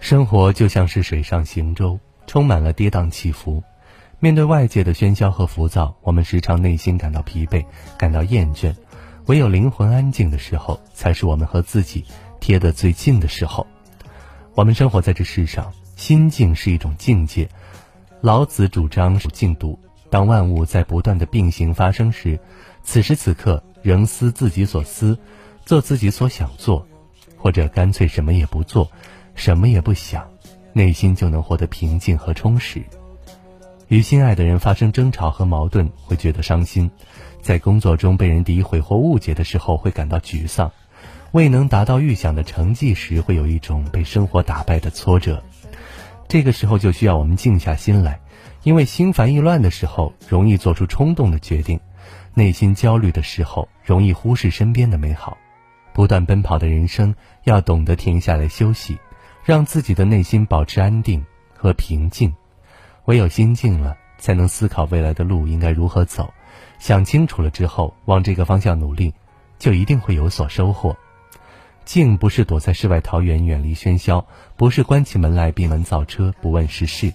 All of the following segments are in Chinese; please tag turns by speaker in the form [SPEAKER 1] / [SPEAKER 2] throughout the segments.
[SPEAKER 1] 生活就像是水上行舟，充满了跌宕起伏。面对外界的喧嚣和浮躁，我们时常内心感到疲惫，感到厌倦。唯有灵魂安静的时候，才是我们和自己贴得最近的时候。我们生活在这世上，心静是一种境界。老子主张静笃。当万物在不断的并行发生时，此时此刻仍思自己所思，做自己所想做，或者干脆什么也不做，什么也不想，内心就能获得平静和充实。与心爱的人发生争吵和矛盾，会觉得伤心；在工作中被人诋毁或误解的时候，会感到沮丧；未能达到预想的成绩时，会有一种被生活打败的挫折。这个时候就需要我们静下心来。因为心烦意乱的时候，容易做出冲动的决定；内心焦虑的时候，容易忽视身边的美好。不断奔跑的人生，要懂得停下来休息，让自己的内心保持安定和平静。唯有心静了，才能思考未来的路应该如何走。想清楚了之后，往这个方向努力，就一定会有所收获。静不是躲在世外桃源，远离喧嚣；不是关起门来闭门造车，不问世事。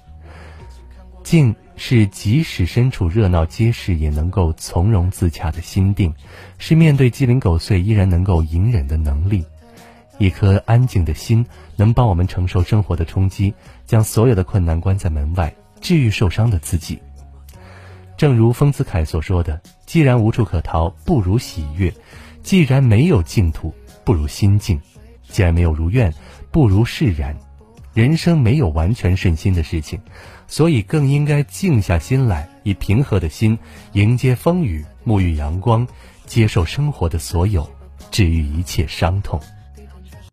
[SPEAKER 1] 静是即使身处热闹街市也能够从容自洽的心定，是面对鸡零狗碎依然能够隐忍的能力。一颗安静的心能帮我们承受生活的冲击，将所有的困难关在门外，治愈受伤的自己。正如丰子恺所说的：“既然无处可逃，不如喜悦；既然没有净土，不如心静；既然没有如愿，不如释然。”人生没有完全顺心的事情。所以，更应该静下心来，以平和的心迎接风雨，沐浴阳光，接受生活的所有，治愈一切伤痛。